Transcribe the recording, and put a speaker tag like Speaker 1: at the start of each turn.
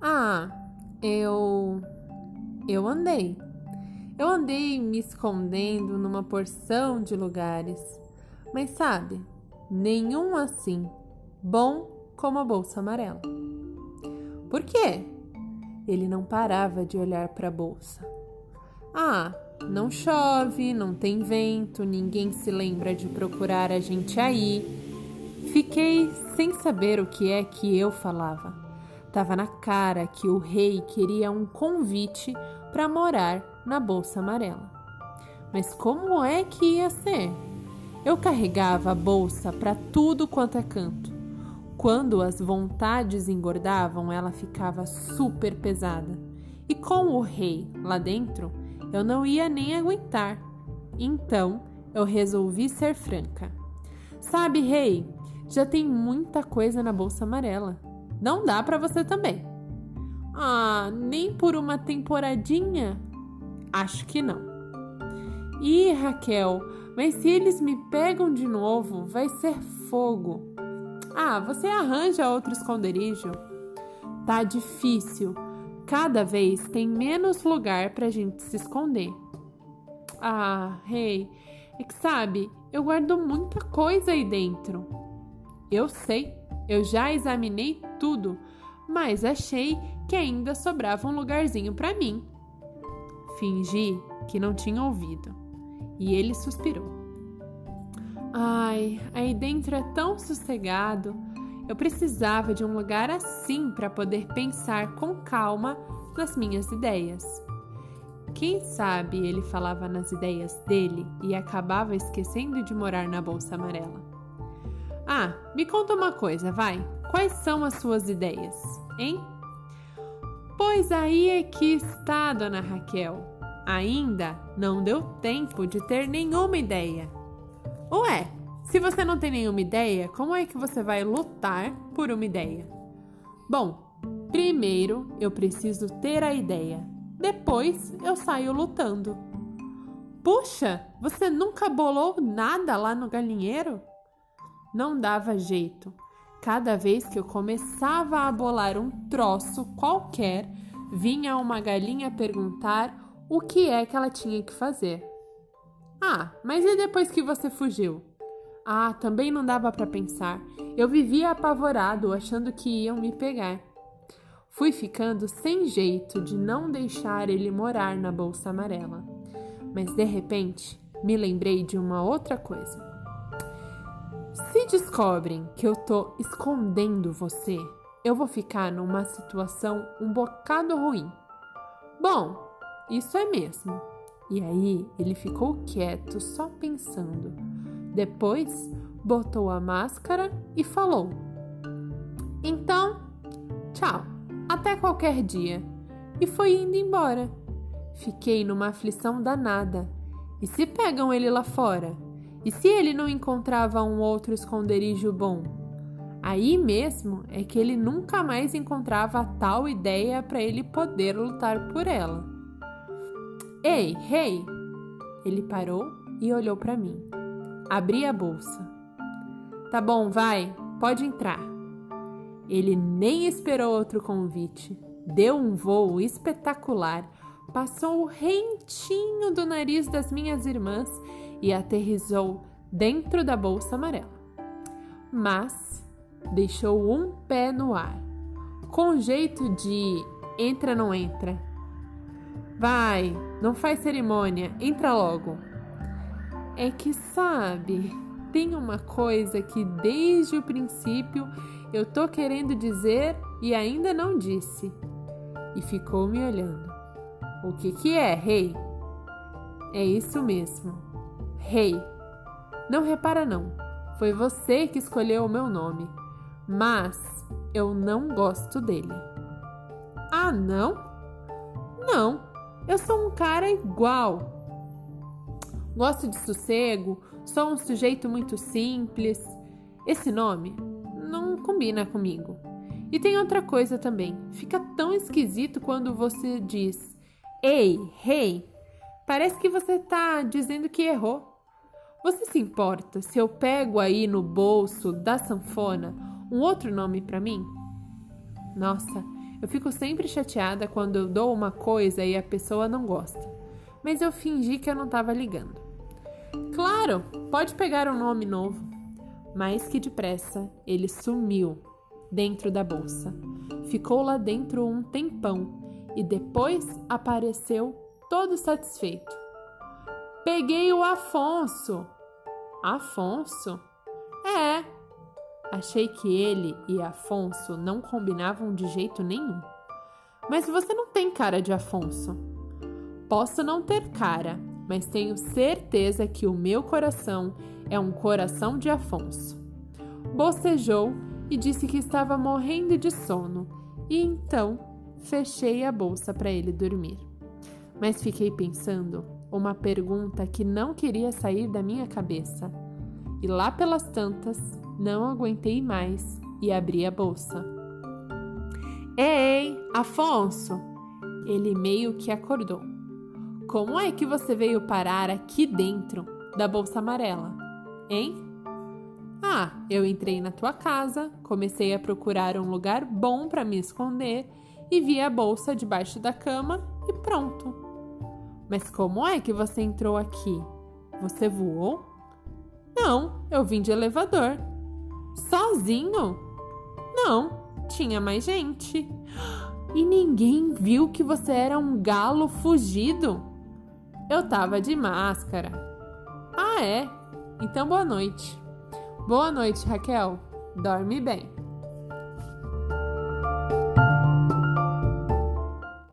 Speaker 1: Ah, eu. Eu andei. Eu andei me escondendo numa porção de lugares. Mas sabe, nenhum assim bom como a bolsa amarela. Por quê? Ele não parava de olhar para a bolsa. Ah, não chove, não tem vento, ninguém se lembra de procurar a gente aí. Fiquei sem saber o que é que eu falava. Tava na cara que o rei queria um convite para morar na bolsa amarela. Mas como é que ia ser? Eu carregava a bolsa para tudo quanto é canto. Quando as vontades engordavam, ela ficava super pesada. E com o rei lá dentro, eu não ia nem aguentar. Então, eu resolvi ser franca. Sabe, rei, já tem muita coisa na bolsa amarela. Não dá para você também. Ah, nem por uma temporadinha? Acho que não. Ih, Raquel, mas se eles me pegam de novo, vai ser fogo. Ah, você arranja outro esconderijo. Tá difícil. Cada vez tem menos lugar pra gente se esconder. Ah, rei, hey, é que sabe, eu guardo muita coisa aí dentro. Eu sei, eu já examinei tudo, mas achei que ainda sobrava um lugarzinho para mim. Fingi que não tinha ouvido e ele suspirou. Ai, aí dentro é tão sossegado. Eu precisava de um lugar assim para poder pensar com calma nas minhas ideias. Quem sabe ele falava nas ideias dele e acabava esquecendo de morar na bolsa amarela. Ah, me conta uma coisa, vai. Quais são as suas ideias, hein? Pois aí é que está, dona Raquel. Ainda não deu tempo de ter nenhuma ideia. Ué, se você não tem nenhuma ideia, como é que você vai lutar por uma ideia? Bom, primeiro eu preciso ter a ideia, depois eu saio lutando. Puxa, você nunca bolou nada lá no galinheiro? Não dava jeito. Cada vez que eu começava a bolar um troço qualquer, vinha uma galinha perguntar o que é que ela tinha que fazer. Ah, mas e depois que você fugiu? Ah, também não dava para pensar. Eu vivia apavorado, achando que iam me pegar. Fui ficando sem jeito de não deixar ele morar na bolsa amarela. Mas de repente, me lembrei de uma outra coisa. Se descobrem que eu tô escondendo você, eu vou ficar numa situação um bocado ruim. Bom, isso é mesmo. E aí ele ficou quieto, só pensando. Depois botou a máscara e falou: Então, tchau, até qualquer dia. E foi indo embora. Fiquei numa aflição danada. E se pegam ele lá fora? E se ele não encontrava um outro esconderijo bom? Aí mesmo é que ele nunca mais encontrava tal ideia para ele poder lutar por ela. Ei, rei! Hey! Ele parou e olhou para mim. Abri a bolsa. Tá bom, vai, pode entrar. Ele nem esperou outro convite. Deu um voo espetacular, passou o rentinho do nariz das minhas irmãs e aterrizou dentro da bolsa amarela. Mas deixou um pé no ar, com jeito de entra não entra. Vai, não faz cerimônia, entra logo. É que sabe, tem uma coisa que desde o princípio eu tô querendo dizer e ainda não disse. E ficou me olhando. O que que é, rei? É isso mesmo. Rei. Hey, não repara não. Foi você que escolheu o meu nome, mas eu não gosto dele. Ah, não? Não. Eu sou um cara igual. Gosto de sossego, sou um sujeito muito simples. Esse nome não combina comigo. E tem outra coisa também. Fica tão esquisito quando você diz: Ei, rei, hey, parece que você está dizendo que errou. Você se importa se eu pego aí no bolso da sanfona um outro nome para mim? Nossa, Eu fico sempre chateada quando eu dou uma coisa e a pessoa não gosta. Mas eu fingi que eu não estava ligando. Claro, pode pegar um nome novo. Mais que depressa, ele sumiu dentro da bolsa. Ficou lá dentro um tempão e depois apareceu todo satisfeito. Peguei o Afonso. Afonso? É. Achei que ele e Afonso não combinavam de jeito nenhum. Mas você não tem cara de Afonso. Posso não ter cara, mas tenho certeza que o meu coração é um coração de Afonso. Bocejou e disse que estava morrendo de sono, e então fechei a bolsa para ele dormir. Mas fiquei pensando uma pergunta que não queria sair da minha cabeça. E lá pelas tantas, não aguentei mais e abri a bolsa. Ei, Afonso! Ele meio que acordou. Como é que você veio parar aqui dentro da bolsa amarela? Hein? Ah, eu entrei na tua casa, comecei a procurar um lugar bom para me esconder e vi a bolsa debaixo da cama e pronto. Mas como é que você entrou aqui? Você voou? Não, eu vim de elevador. Sozinho? Não, tinha mais gente. E ninguém viu que você era um galo fugido? Eu tava de máscara. Ah, é? Então boa noite. Boa noite, Raquel. Dorme bem.